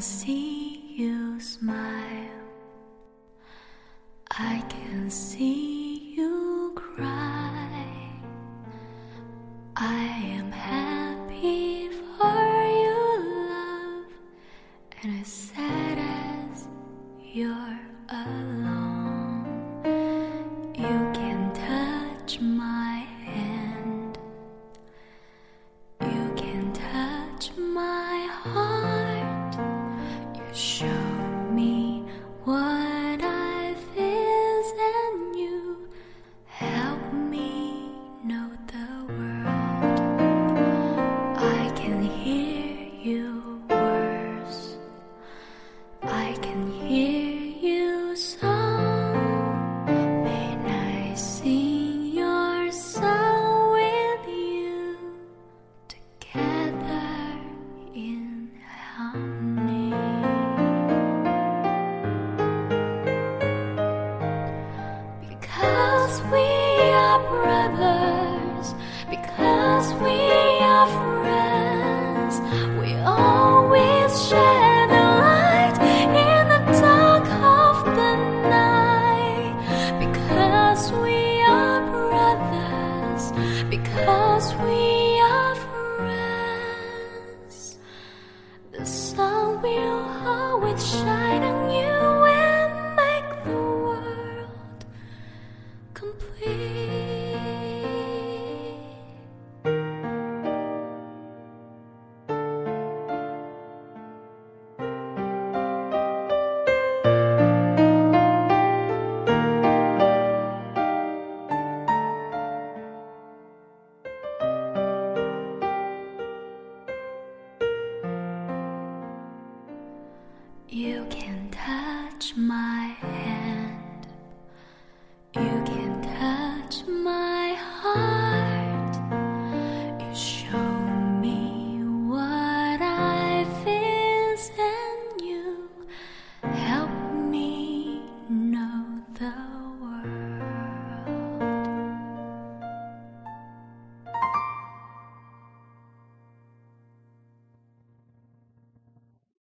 Can see you smile. I can see you cry. I am happy for your love, and as sad as you're alone, brothers, because we are friends, we always You can touch my